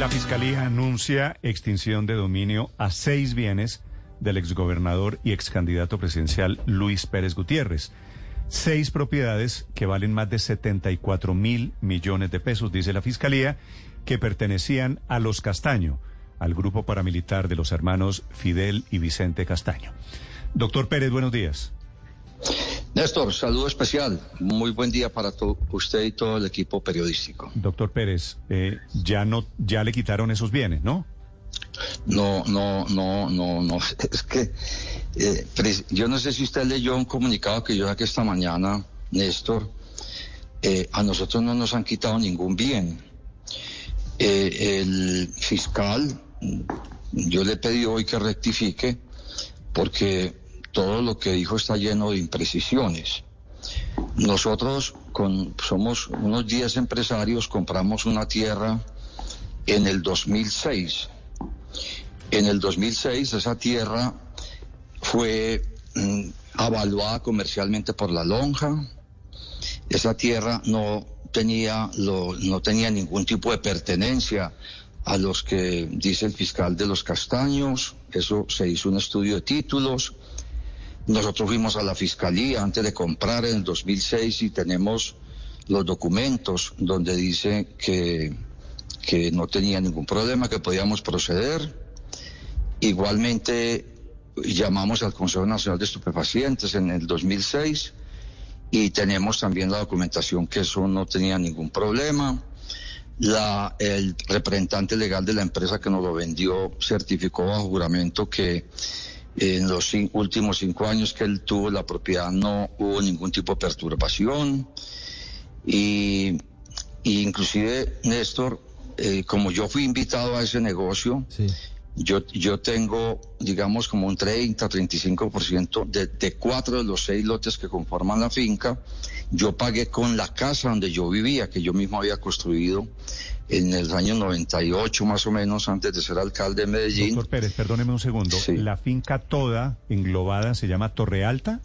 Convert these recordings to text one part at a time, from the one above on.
La Fiscalía anuncia extinción de dominio a seis bienes del exgobernador y excandidato presidencial Luis Pérez Gutiérrez. Seis propiedades que valen más de 74 mil millones de pesos, dice la Fiscalía, que pertenecían a los Castaño, al grupo paramilitar de los hermanos Fidel y Vicente Castaño. Doctor Pérez, buenos días. Néstor, saludo especial. Muy buen día para usted y todo el equipo periodístico. Doctor Pérez, eh, ya no, ya le quitaron esos bienes, ¿no? No, no, no, no, no. Es que eh, yo no sé si usted leyó un comunicado que yo saqué esta mañana, Néstor. Eh, a nosotros no nos han quitado ningún bien. el fiscal, yo le pedí hoy que rectifique, porque todo lo que dijo está lleno de imprecisiones. Nosotros con, somos unos 10 empresarios, compramos una tierra en el 2006. En el 2006 esa tierra fue mm, avaluada comercialmente por la lonja. Esa tierra no tenía, lo, no tenía ningún tipo de pertenencia a los que dice el fiscal de los castaños. Eso se hizo un estudio de títulos nosotros fuimos a la fiscalía antes de comprar en el 2006 y tenemos los documentos donde dice que, que no tenía ningún problema, que podíamos proceder. Igualmente llamamos al Consejo Nacional de Estupefacientes en el 2006 y tenemos también la documentación que eso no tenía ningún problema. La, el representante legal de la empresa que nos lo vendió certificó bajo juramento que en los últimos cinco años que él tuvo la propiedad no hubo ningún tipo de perturbación. Y, inclusive, Néstor, eh, como yo fui invitado a ese negocio, yo, yo tengo, digamos, como un 30, 35% de, de cuatro de los seis lotes que conforman la finca. Yo pagué con la casa donde yo vivía, que yo mismo había construido en el año 98 más o menos, antes de ser alcalde de Medellín. Doctor Pérez, perdóneme un segundo. ¿La finca toda englobada se llama Torre Alta?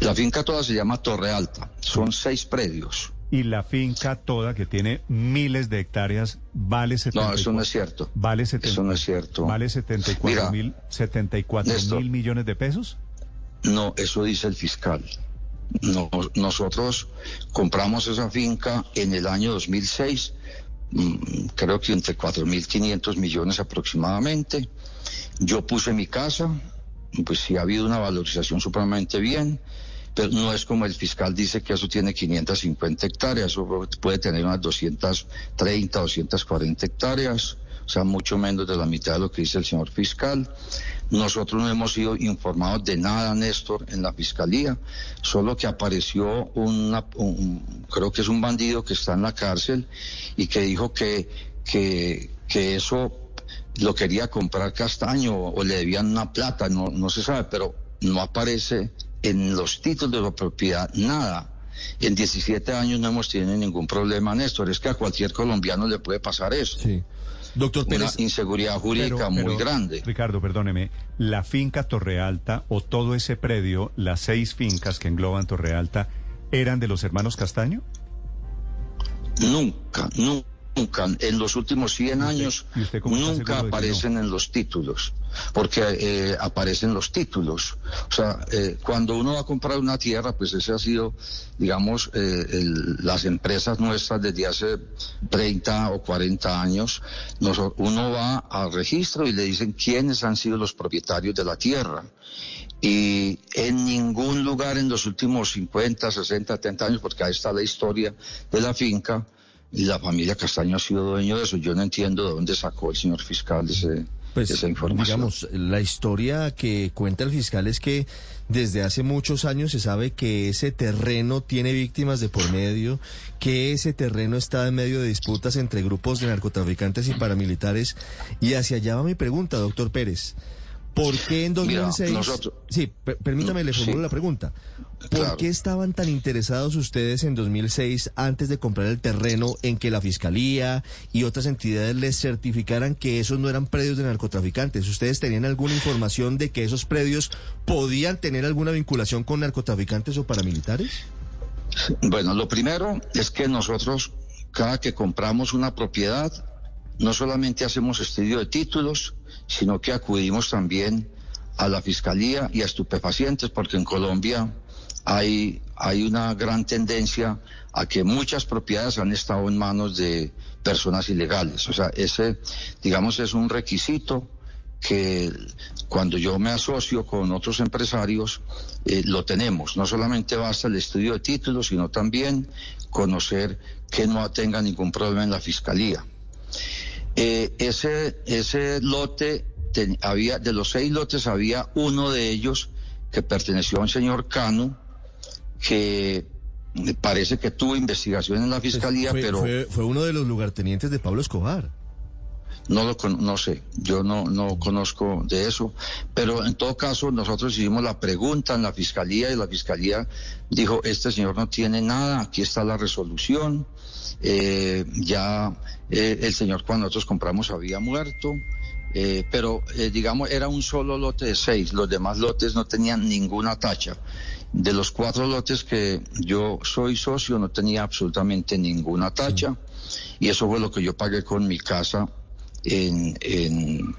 La finca toda se llama Torre Alta. Son seis predios. Y la finca toda, que tiene miles de hectáreas, vale 74... No, eso no es cierto. Vale Eso no es cierto. ¿Vale 74 mil 74 mil millones de pesos? No, eso dice el fiscal. nosotros compramos esa finca en el año 2006 Mm, creo que entre 4.500 millones aproximadamente. Yo puse mi casa, pues sí ha habido una valorización supremamente bien, pero no es como el fiscal dice que eso tiene 550 hectáreas, eso puede tener unas 230, 240 hectáreas o sea, mucho menos de la mitad de lo que dice el señor fiscal. Nosotros no hemos sido informados de nada, Néstor, en la fiscalía, solo que apareció una, un, creo que es un bandido que está en la cárcel y que dijo que, que, que eso lo quería comprar Castaño o le debían una plata, no, no se sabe, pero no aparece en los títulos de la propiedad nada. En 17 años no hemos tenido ningún problema, Néstor. Es que a cualquier colombiano le puede pasar eso. Sí. Doctor Pérez. Una inseguridad jurídica muy grande. Ricardo, perdóneme, la finca Torre Alta o todo ese predio, las seis fincas que engloban Torre Alta, ¿eran de los hermanos Castaño? Nunca, nunca nunca, en los últimos 100 años, nunca aparecen en los títulos, porque eh, aparecen los títulos. O sea, eh, cuando uno va a comprar una tierra, pues ese ha sido, digamos, eh, las empresas nuestras desde hace 30 o 40 años, uno va al registro y le dicen quiénes han sido los propietarios de la tierra. Y en ningún lugar en los últimos 50, 60, 70 años, porque ahí está la historia de la finca, la familia Castaño ha sido dueño de eso. Yo no entiendo de dónde sacó el señor fiscal ese, pues, esa información. Digamos, la historia que cuenta el fiscal es que desde hace muchos años se sabe que ese terreno tiene víctimas de por medio, que ese terreno está en medio de disputas entre grupos de narcotraficantes y paramilitares. Y hacia allá va mi pregunta, doctor Pérez. ¿Por qué en 2006? Sí, permítame, le formulo la pregunta. ¿Por qué estaban tan interesados ustedes en 2006 antes de comprar el terreno en que la Fiscalía y otras entidades les certificaran que esos no eran predios de narcotraficantes? ¿Ustedes tenían alguna información de que esos predios podían tener alguna vinculación con narcotraficantes o paramilitares? Bueno, lo primero es que nosotros, cada que compramos una propiedad, no solamente hacemos estudio de títulos, sino que acudimos también a la fiscalía y a estupefacientes, porque en Colombia hay, una gran tendencia a que muchas propiedades han estado en manos de personas ilegales. O sea, ese, digamos, es un requisito que cuando yo me asocio con otros empresarios, eh, lo tenemos. No solamente basta el estudio de títulos, sino también conocer que no tenga ningún problema en la fiscalía. Eh, ese, ese lote, había, de los seis lotes, había uno de ellos que perteneció a un señor Cano, que parece que tuvo investigación en la pues fiscalía, pero... Fue, fue uno de los lugartenientes de Pablo Escobar. No lo no sé, yo no, no conozco de eso, pero en todo caso nosotros hicimos la pregunta en la fiscalía y la fiscalía dijo, este señor no tiene nada, aquí está la resolución, eh, ya eh, el señor cuando nosotros compramos había muerto, eh, pero digamos era un solo lote de seis, los demás lotes no tenían ninguna tacha. De los cuatro lotes que yo soy socio no tenía absolutamente ninguna tacha y eso fue lo que yo pagué con mi casa en,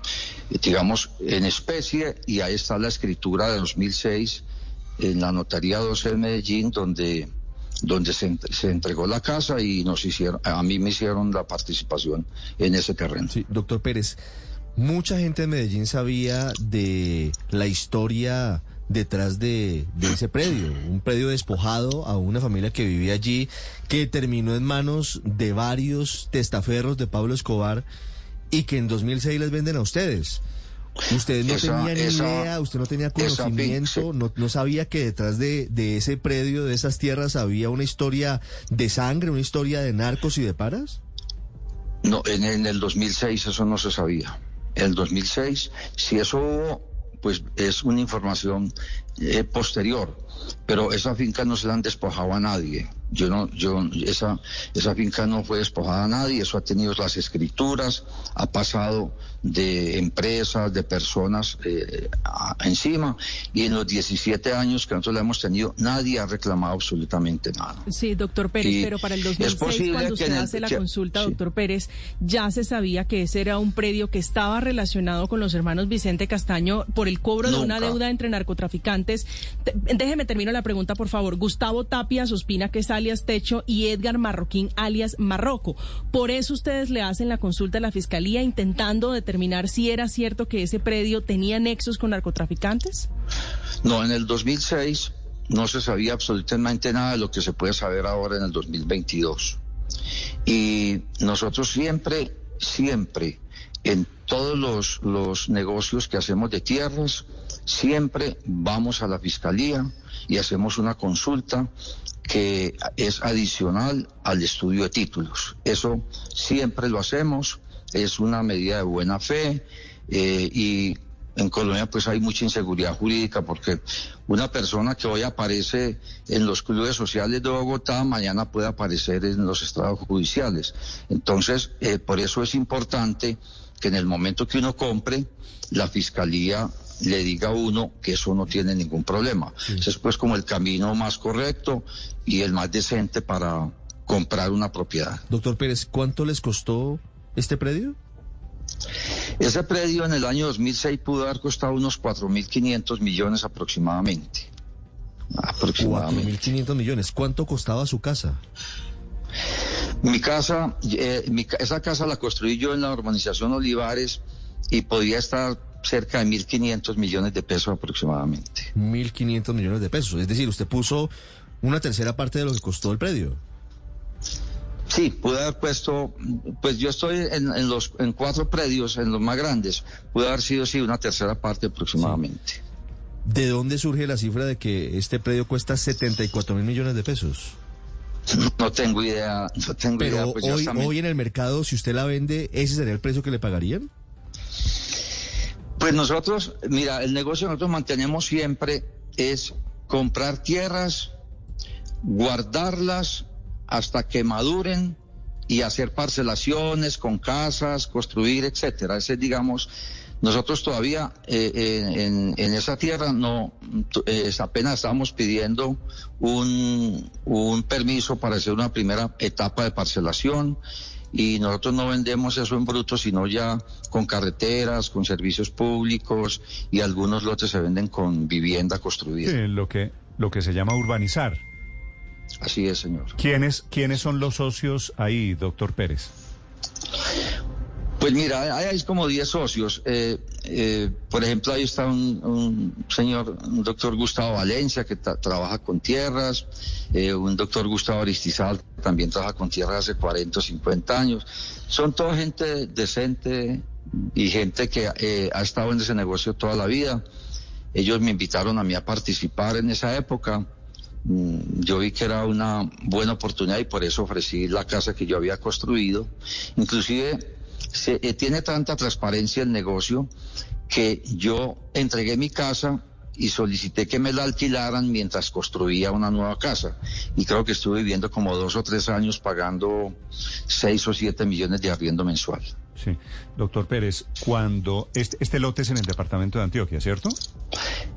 digamos, en especie y ahí está la escritura de 2006 en la notaría 12 de Medellín donde donde se, se, entregó la casa y nos hicieron, a mí me hicieron la participación en ese terreno. Sí, doctor Pérez, mucha gente de Medellín sabía de la historia detrás de, de, ese predio, un predio despojado a una familia que vivía allí, que terminó en manos de varios testaferros de Pablo Escobar y que en 2006 les venden a ustedes. Usted no tenía ni idea, usted no tenía conocimiento, no, no, sabía que detrás de, de, ese predio, de esas tierras, había una historia de sangre, una historia de narcos y de paras. No, en, en el 2006 eso no se sabía. El 2006, si eso hubo, pues es una información eh, posterior, pero esa finca no se la han despojado a nadie. Yo no, yo, esa, esa finca no fue despojada a nadie, eso ha tenido las escrituras, ha pasado de empresas, de personas eh, encima, y en los 17 años que nosotros la hemos tenido, nadie ha reclamado absolutamente nada. Sí, doctor Pérez, pero para el 2006, cuando usted hace la consulta, doctor Pérez, ya se sabía que ese era un predio que estaba relacionado con los hermanos Vicente Castaño por el cobro de una deuda entre narcotraficantes. Déjeme termino la pregunta, por favor. Gustavo Tapia Sospina, que es alias Techo, y Edgar Marroquín, alias Marroco. Por eso ustedes le hacen la consulta a la Fiscalía intentando determinar si era cierto que ese predio tenía nexos con narcotraficantes. No, en el 2006 no se sabía absolutamente nada de lo que se puede saber ahora en el 2022. Y nosotros siempre, siempre, en todos los, los negocios que hacemos de tierras, siempre vamos a la fiscalía y hacemos una consulta que es adicional al estudio de títulos. Eso siempre lo hacemos, es una medida de buena fe eh, y en Colombia pues hay mucha inseguridad jurídica porque una persona que hoy aparece en los clubes sociales de Bogotá mañana puede aparecer en los estados judiciales. Entonces, eh, por eso es importante que en el momento que uno compre, la fiscalía le diga a uno que eso no tiene ningún problema. Ese es pues como el camino más correcto y el más decente para comprar una propiedad. Doctor Pérez, ¿cuánto les costó este predio? Ese predio en el año 2006 pudo haber costado unos 4.500 millones aproximadamente. Aproximadamente. 4.500 millones. ¿Cuánto costaba su casa? Mi casa, eh, esa casa la construí yo en la urbanización Olivares y podía estar cerca de 1.500 millones de pesos aproximadamente. 1.500 millones de pesos. Es decir, usted puso una tercera parte de lo que costó el predio. Sí, pude haber puesto, pues yo estoy en, los en cuatro predios, en los más grandes, puede haber sido sí una tercera parte aproximadamente. ¿De dónde surge la cifra de que este predio cuesta 74 mil millones de pesos? No tengo idea, no tengo idea. Pues hoy, hoy en el mercado, si usted la vende, ¿ese sería el precio que le pagarían? Pues nosotros, mira, el negocio que nosotros mantenemos siempre es comprar tierras, guardarlas hasta que maduren y hacer parcelaciones con casas, construir, etcétera. Ese, digamos, nosotros todavía eh, en, esa tierra no, eh, apenas estamos pidiendo un, un permiso para hacer una primera etapa de parcelación y nosotros no vendemos eso en bruto, sino ya con carreteras, con servicios públicos y algunos lotes se venden con vivienda construida. Sí, lo que, lo que se llama urbanizar. Así es, señor. ¿Quiénes, ¿Quiénes son los socios ahí, doctor Pérez? Pues mira, hay como 10 socios. Eh, eh, por ejemplo, ahí está un, señor, un doctor Gustavo Valencia, que trabaja con tierras, eh, un doctor Gustavo Aristizal, que también trabaja con tierras hace 40 o 50 años. Son toda gente decente y gente que ha estado en ese negocio toda la vida. Ellos me invitaron a mí a participar en esa época. Mm, yo vi que era una buena oportunidad y por eso ofrecí la casa que yo había construido. Inclusive se, eh, tiene tanta transparencia el negocio que yo entregué mi casa y solicité que me la alquilaran mientras construía una nueva casa. Y creo que estuve viviendo como dos o tres años pagando seis o siete millones de arriendo mensual. Sí. Doctor Pérez, cuando este, este lote es en el departamento de Antioquia, ¿cierto?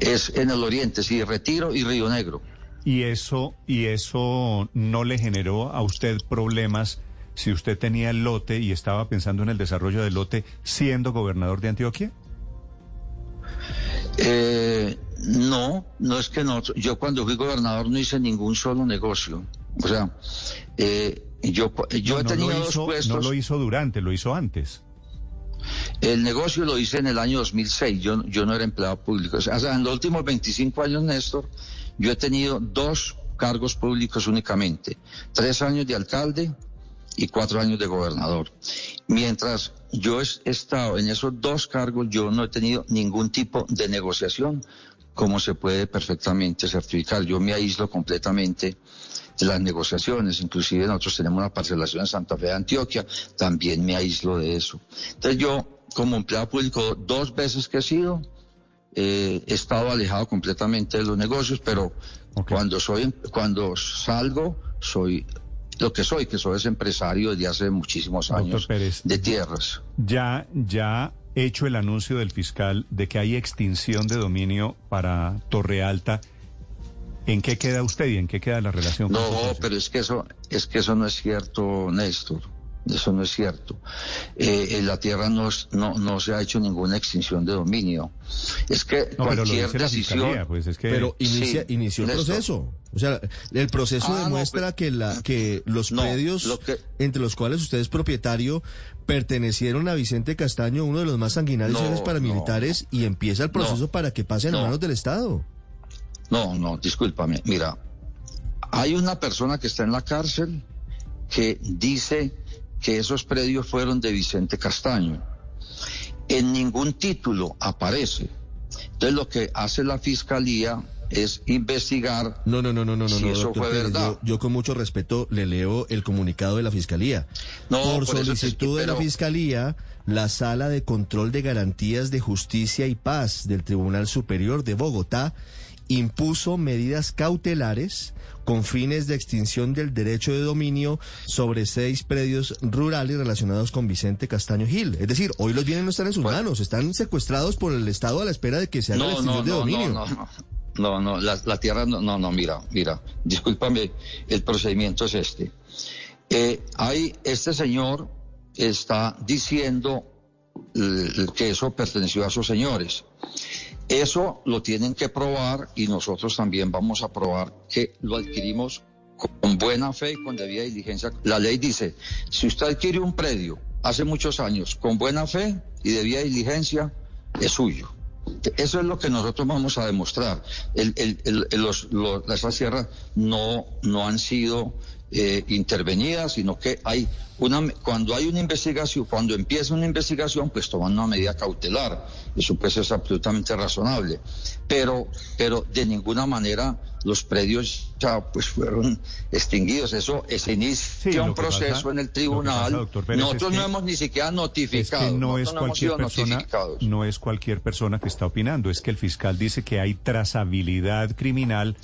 Es en el oriente, sí, Retiro y Río Negro. ¿Y eso, y eso no le generó a usted problemas si usted tenía el lote y estaba pensando en el desarrollo del lote siendo gobernador de Antioquia? Eh, no, no es que no. Yo cuando fui gobernador no hice ningún solo negocio. O sea, eh, yo, yo he tenido dos puestos. No lo hizo durante, lo hizo antes. El negocio lo hice en el año 2006. Yo, yo no era empleado público. O sea, en los últimos 25 años, Néstor, yo he tenido dos cargos públicos únicamente. Tres años de alcalde y cuatro años de gobernador. Mientras yo he estado en esos dos cargos, yo no he tenido ningún tipo de negociación, como se puede perfectamente certificar. Yo me aíslo completamente de las negociaciones, inclusive nosotros tenemos una parcelación en Santa Fe de Antioquia, también me aíslo de eso. Entonces yo, como empleado público, dos veces que he sido, eh, he estado alejado completamente de los negocios, pero cuando soy, cuando salgo, soy lo que soy, que soy ese empresario desde hace muchísimos años de tierras. Ya, ya hecho el anuncio del fiscal de que hay extinción de dominio para Torre Alta. ¿En qué queda usted y en qué queda la relación? No, pero es que eso, es que eso no es cierto, Néstor. Eso no es cierto. Eh, en la Tierra no, no, no se ha hecho ninguna extinción de dominio. Es que cualquier decisión... Pues pero inicia, inició el proceso. O sea, el proceso ah, demuestra que, la, que los medios entre los cuales usted es propietario pertenecieron a Vicente Castaño, uno de los más sanguinarios paramilitares, y empieza el proceso para que pasen a manos del Estado. No, no, discúlpame. Mira, hay una persona que está en la cárcel que dice que esos predios fueron de Vicente Castaño. En ningún título aparece. Entonces lo que hace la fiscalía es investigar no, no, no, no, no, si eso fue verdad. Yo, con mucho respeto le leo el comunicado de la fiscalía. No, por, solicitud de la fiscalía, la Sala de Control de Garantías de Justicia y Paz del Tribunal Superior de Bogotá impuso medidas cautelares con fines de extinción del derecho de dominio sobre seis predios rurales relacionados con Vicente Castaño Gil. Es decir, hoy los bienes no están en sus manos, están secuestrados por el Estado a la espera de que se haga la extinción de dominio. No, no, no, no, la, tierra no, no, no, mira, mira, discúlpame, el procedimiento es este. Eh, hay, este señor está diciendo eh, que eso perteneció a sus señores. Eso lo tienen que probar y nosotros también vamos a probar que lo adquirimos con buena fe y con debida diligencia. La ley dice, si usted adquiere un predio hace muchos años con buena fe y debida diligencia, es suyo. Eso es lo que nosotros vamos a demostrar. El, los, las sierras no, no han sido eh, intervenidas, sino que hay una, cuando hay una investigación, cuando empieza una investigación, pues toman una medida cautelar. Eso pues es absolutamente razonable. Pero, pero de ninguna manera los predios ya pues fueron extinguidos. Eso se inicia un proceso en el tribunal. Nosotros no hemos ni siquiera notificado. no, es cualquier persona, no es cualquier persona que está opinando. Es que el fiscal dice que hay trazabilidad criminal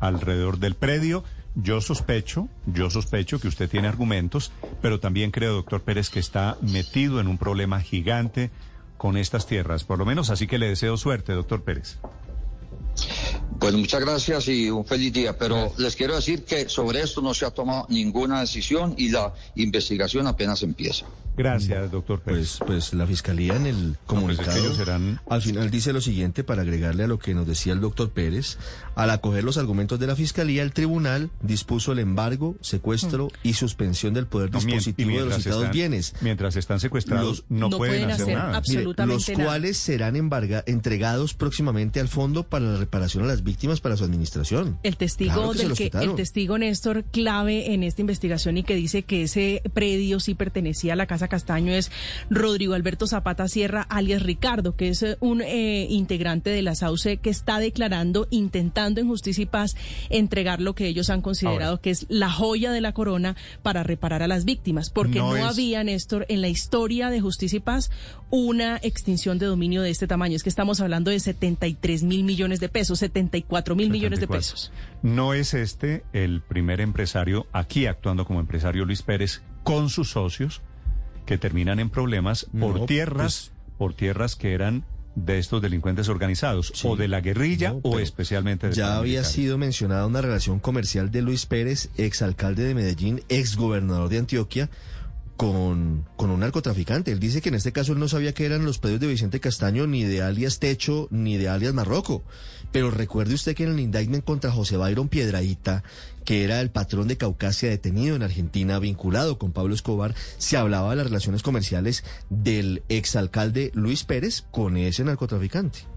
alrededor del predio yo sospecho, yo sospecho que usted tiene argumentos, pero también creo, doctor Pérez, que está metido en un problema gigante con estas tierras, por lo menos así que le deseo suerte, doctor Pérez. Bueno, muchas gracias y un feliz día. Pero les quiero decir que sobre esto no se ha tomado ninguna decisión y la investigación apenas empieza. Gracias, doctor Pues, pues la fiscalía en el pues comunicado al final dice lo siguiente para agregarle a lo que nos decía el doctor Pérez. Al acoger los argumentos de la fiscalía, el tribunal dispuso el embargo, secuestro y suspensión del poder dispositivo de los citados bienes. Mientras están secuestrados, no, pueden, hacer, nada. los cuales serán embarga, entregados próximamente al fondo para la reparación a las víctimas para su administración. El testigo del que, el testigo Néstor clave en esta investigación y que dice que ese predio sí pertenecía a la casa Castaño es Rodrigo Alberto Zapata Sierra, alias Ricardo, que es eh, un eh, integrante de la SAUCE que está declarando, intentando en justicia y paz entregar lo que ellos han considerado que es la joya de la corona para reparar a las víctimas, porque no, había, Néstor, en la historia de justicia y paz una extinción de dominio de este tamaño. Es que estamos hablando de 73 mil millones de pesos, 74 mil millones de pesos. No es este el primer empresario aquí actuando como empresario Luis Pérez con sus socios que terminan en problemas por tierras, pues, por tierras que eran de estos delincuentes organizados, o de la guerrilla, o especialmente de Ya había sido mencionada una relación comercial de Luis Pérez, exalcalde de Medellín, exgobernador de Antioquia, con, con un narcotraficante. Él dice que en este caso él no sabía que eran los predios de Vicente Castaño, ni de alias Techo, ni de alias Marroco. Pero recuerde usted que en el indictment contra José Byron Piedraíta, que era el patrón de Caucasia detenido en Argentina, vinculado con Pablo Escobar, se hablaba de las relaciones comerciales del exalcalde Luis Pérez con ese narcotraficante.